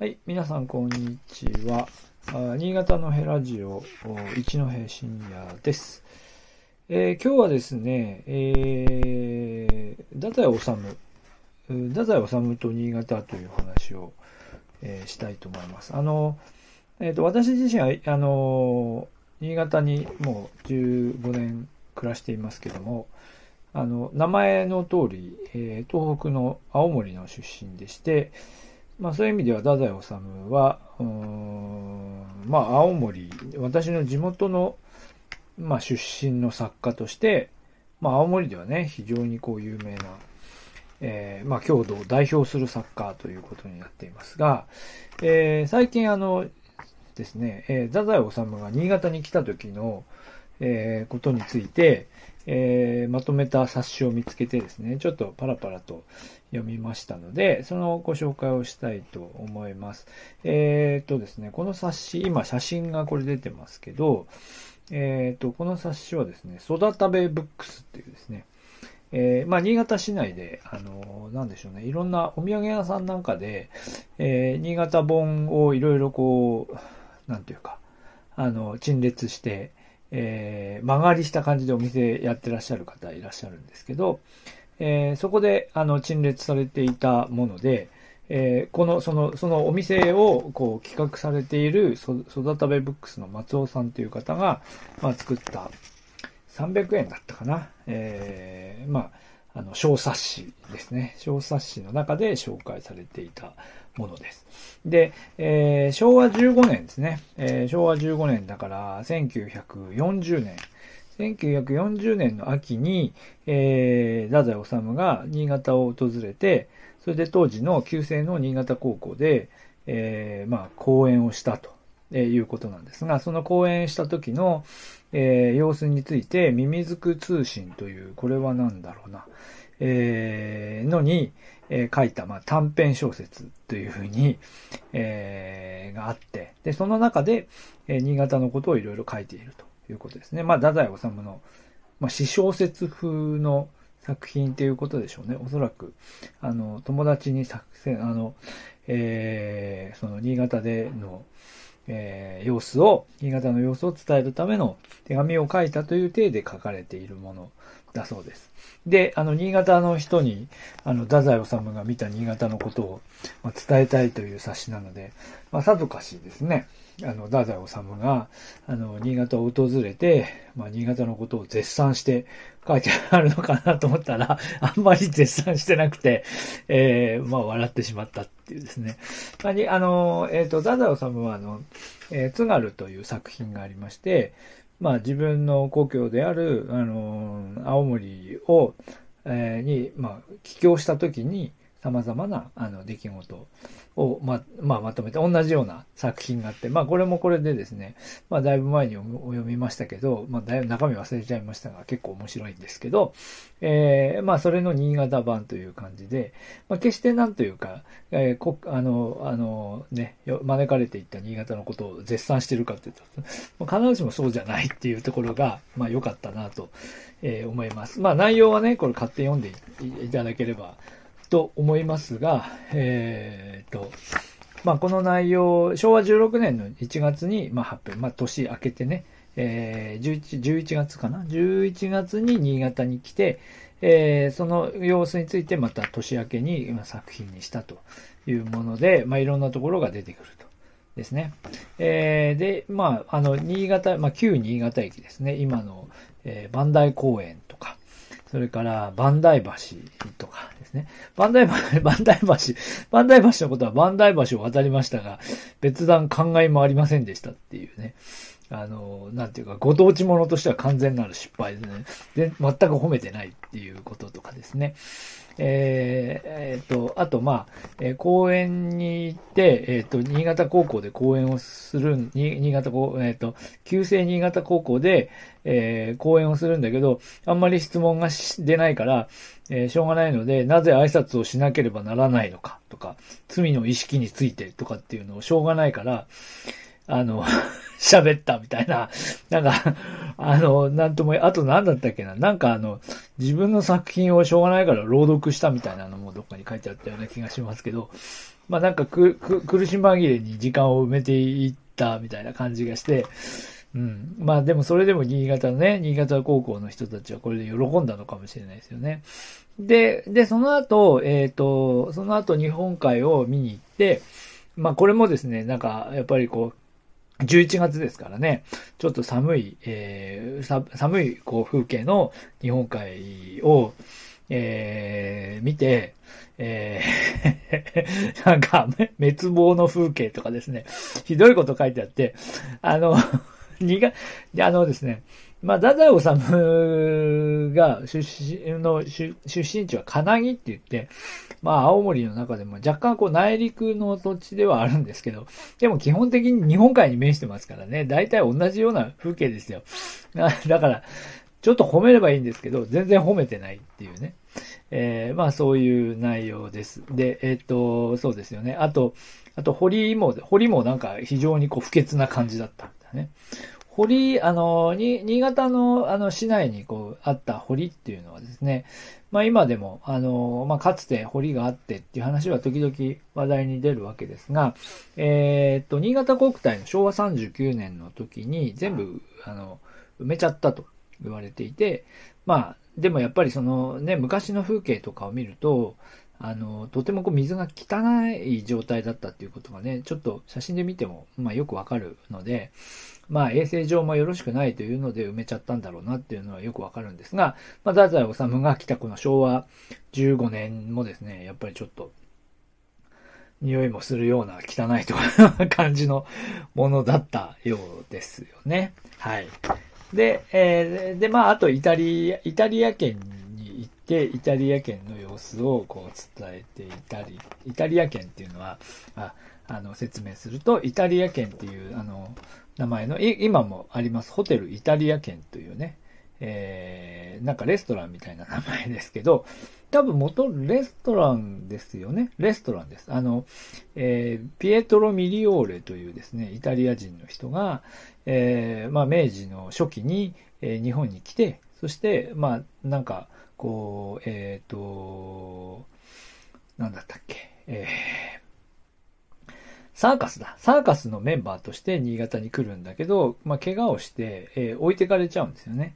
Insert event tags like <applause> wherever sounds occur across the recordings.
はい、皆さんこんにちは。新潟のヘラジオ一戸深夜です。えー今日はですね、えー、太宰治、太宰治と新潟という話を、えーしたいと思います。あの、えっ、と、私自身は、あの、新潟にもう15年暮らしていますけども、あの、名前の通り、えー東北の青森の出身でして、まあそういう意味では、太宰治は、うーんまあ青森、私の地元の、まあ出身の作家として、まあ青森ではね、非常にこう有名な、えーまあ郷土を代表する作家ということになっていますが、えー最近あのですね、えー太宰治が新潟に来た時の、えーことについて、えーまとめた冊子を見つけてですね、ちょっとパラパラと読みましたので、そのご紹介をしたいと思います。えーっとですね、この冊子、今写真がこれ出てますけど、えーっと、この冊子はですね、育たべブックスっていうですね、えーまあ、新潟市内で、あのなんでしょうね、いろんなお土産屋さんなんかで、えー新潟本をいろいろこう、なんていうか、あの、陳列して、えー曲がりした感じでお店やってらっしゃる方いらっしゃるんですけど、えーそこで、あの、陳列されていたもので、えーこの、その、そのお店を、こう、企画されている、そ育たべブックスの松尾さんという方が、まあ、作った、300円だったかな。えーまあ、あの、小冊子ですね。小冊子の中で紹介されていたものです。で、えー昭和15年ですね。えー昭和15年だから、1940年。1940年の秋に、えー、太宰治が新潟を訪れて、それで当時の旧制の新潟高校で、えーまあ、講演をしたとえいうことなんですが、その講演した時の、えー様子について、ミミズク通信という、これは何だろうな、えーのに、えー書いた、まあ、短編小説というふうに、えーがあって、で、その中で、えー新潟のことをいろいろ書いているということですね。まあ、太宰治の、まあ、詩小説風の作品っていうことでしょうね。おそらく、あの、友達に作戦、あの、えーその新潟での、えー様子を、新潟の様子を伝えるための手紙を書いたという体で書かれているものだそうです。で、あの、新潟の人に、あの、太宰治が見た新潟のことを、まあ伝えたいという冊子なので、まあ、さぞかしですね、あの、太宰治が、あの、新潟を訪れて、まあ、新潟のことを絶賛して書いてあるのかなと思ったら、あんまり絶賛してなくて、えーまあ、笑ってしまったっていうですね。まあ、にあの、えっ、と、太宰治は、あの、えー津軽という作品がありまして、まあ、自分の故郷である、あの、青森を、えーに、まあ、帰郷した時に、様々な、あの、出来事を、ま、まあ、まとめて、同じような作品があって、まあ、これもこれでですね、まあ、だいぶ前にお読みましたけど、まあ、だいぶ中身忘れちゃいましたが、結構面白いんですけど、えーまあ、それの新潟版という感じで、まあ、決してなんというか、えーこ、あの、あの、ね、招かれていった新潟のことを絶賛してるかというと、まあ必ずしもそうじゃないっていうところが、まあ、良かったなと、えー思います。まあ、内容はね、これ買って読んでいただければと思いますが、えーと、まあ、この内容、昭和16年の1月に、まあ、発表、まあ、年明けてね、えー、11, 11月かな ?11 月に新潟に来て、えーその様子についてまた年明けにまあ作品にしたというもので、まあ、いろんなところが出てくると。ですね。えーで、まあ、あの、新潟、まあ、旧新潟駅ですね。今の、えー、磐梯公園とか、それから、磐梯橋とかですね。磐梯 <laughs> 橋、磐梯橋、磐梯橋のことは磐梯橋を渡りましたが、別段考えもありませんでしたっていうね。あの、なんていうか、ご当地者としては完全なる失敗でね。で、全く褒めてないっていうこととかですね。えーえーと、あと、まあ、えー公園に行って、えっ、と、新潟高校で講演をする、新潟高、えっ、と、旧制新潟高校で、えー講演をするんだけど、あんまり質問が出ないから、えーしょうがないので、なぜ挨拶をしなければならないのかとか、罪の意識についてとかっていうのをしょうがないから、あの、<laughs> 喋ったみたいな、なんか、あの、なんとも、あと何だったっけな、なんかあの、自分の作品をしょうがないから朗読したみたいなのもどっかに書いてあったような気がしますけど、まあなんか、苦し紛れに時間を埋めていったみたいな感じがして、うん。まあでもそれでも新潟のね、新潟高校の人たちはこれで喜んだのかもしれないですよね。で、で、その後、えっ、ー、と、その後日本海を見に行って、まあこれもですね、なんかやっぱりこう、11月ですからね、ちょっと寒い、えー、寒いこう風景の日本海を、えー、見て、えー、<laughs> なんか、滅亡の風景とかですね、ひどいこと書いてあって、あの、苦、あのですね、まあ、太宰治が出身の、出身地は金木って言って、まあ、青森の中でも若干こう内陸の土地ではあるんですけど、でも基本的に日本海に面してますからね、大体同じような風景ですよ。<laughs> だから、ちょっと褒めればいいんですけど、全然褒めてないっていうね。えー、まあそういう内容です。で、えっ、と、そうですよね。あと、あと、堀も、堀もなんか非常にこう不潔な感じだったんだね。堀、あの、に、新潟の、あの、市内にこう、あった堀っていうのはですね、まあ今でも、あの、まあかつて堀があってっていう話は時々話題に出るわけですが、えー、っと、新潟国体の昭和39年の時に全部、あの、埋めちゃったと言われていて、まあ、でもやっぱりそのね、昔の風景とかを見ると、あの、とてもこう水が汚い状態だったっていうことがね、ちょっと写真で見ても、まあよくわかるので、まあ衛生上もよろしくないというので埋めちゃったんだろうなっていうのはよくわかるんですが、まあ太宰治が来たこの昭和15年もですね、やっぱりちょっと、匂いもするような汚いとか感じのものだったようですよね。はい。で、えー、で、まあ、あとイタリア、イタリア圏に行って、イタリア圏の様子をこう伝えていたり、イタリア圏っていうのは、ああの、説明すると、イタリア圏っていう、あの、名前の、今もあります、ホテルイタリア圏というね、えー、なんかレストランみたいな名前ですけど、<laughs> 多分元レストランですよね。レストランです。あの、えー、ピエトロ・ミリオーレというですね、イタリア人の人が、えー、まあ、明治の初期に、えー、日本に来て、そして、まあ、なんか、こう、えっ、と、なんだったっけ、えー、サーカスだ。サーカスのメンバーとして新潟に来るんだけど、まあ、怪我をして、えー、置いてかれちゃうんですよね。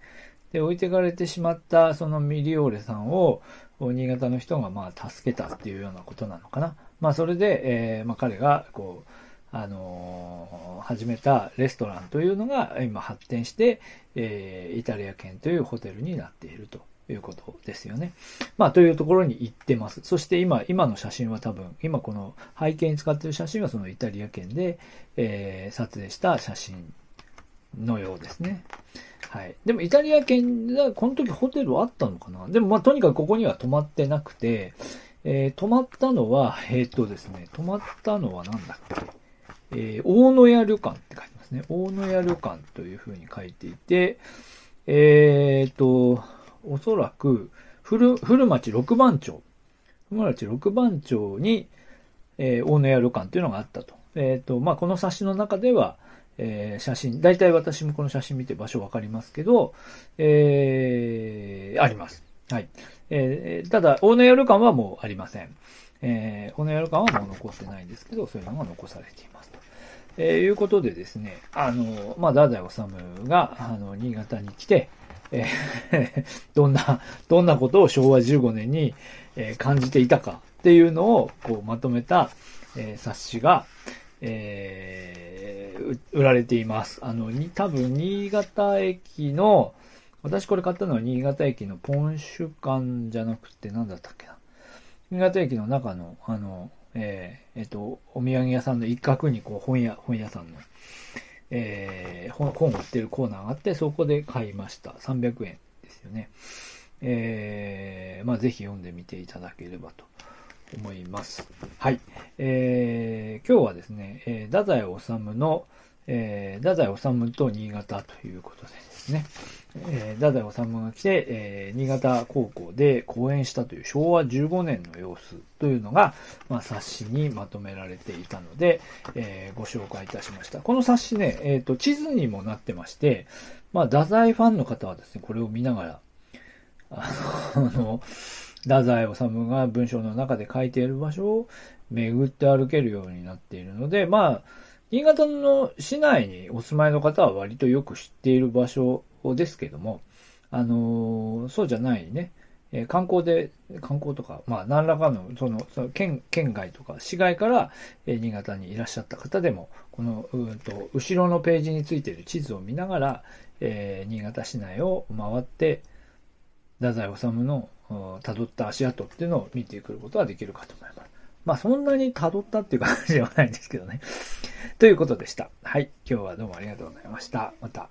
で、置いてかれてしまったそのミリオーレさんを、新潟の人がまあ助けたっていうようなことなのかな。まあそれで、えー、まあ彼がこう、あのー、始めたレストランというのが今発展して、えー、イタリア圏というホテルになっているということですよね。まあ、というところに行ってます。そして今、今の写真は多分、今この背景に使っている写真はそのイタリア圏で、えー、撮影した写真のようですね。はい。でもイタリア圏でこの時ホテルあったのかな？でもまあとにかくここには泊まってなくて、えー、泊まったのは、えー、っとですね、泊まったのは何だっけ？えー、大野屋旅館って書いてますね。大野屋旅館というふうに書いていて、えー、と、おそらく、古、古町六番町。古町六番町に、えー、大野屋旅館というのがあったと。えっ、ー、と、まあ、この冊子の中では、えー、写真、大体私もこの写真見て場所わかりますけど、えー、あります。はい。えー、ただ、大野屋旅館はもうありません。えー、大野屋旅館はもう残ってないんですけど、そういうのが残されています。えー、いうことでですね、あの、まあ、太宰治が、あの、新潟に来て、えー、<laughs> どんな、どんなことを昭和15年に、え、感じていたかっていうのを、こう、まとめた、え、冊子が、えー、売られています。あの、に、多分、新潟駅の、私これ買ったのは新潟駅のポンシュ館じゃなくて、なんだったっけな。新潟駅の中の、あの、えー、えっ、と、お土産屋さんの一角にこう本屋、本屋さんの、えー、本を売ってるコーナーがあって、そこで買いました。300円ですよね。えー、まあぜひ読んでみていただければと思います。はい。えー、今日はですね、えー、太宰治の、えー、太宰治と新潟ということでですですね、えー、太宰治が来て、えー、新潟高校で講演したという昭和15年の様子というのが、まあ、冊子にまとめられていたので、えー、ご紹介いたしました。この冊子ね、えっ、ー、と、地図にもなってまして、まあ、太宰ファンの方はですね、これを見ながら、あの、太宰治が文章の中で書いている場所を、巡って歩けるようになっているので、まあ、新潟の市内にお住まいの方は割とよく知っている場所ですけども、あのー、そうじゃないね、え観光で、観光とか、まあ、何らかの、その、その県、県外とか、市外から、え新潟にいらっしゃった方でも、この、うんと、後ろのページについている地図を見ながら、えー、新潟市内を回って、太宰治の辿った足跡っていうのを見てくることができるかと思います。まあそんなに辿ったっていう感じではないんですけどね。ということでした。はい。今日はどうもありがとうございました。また。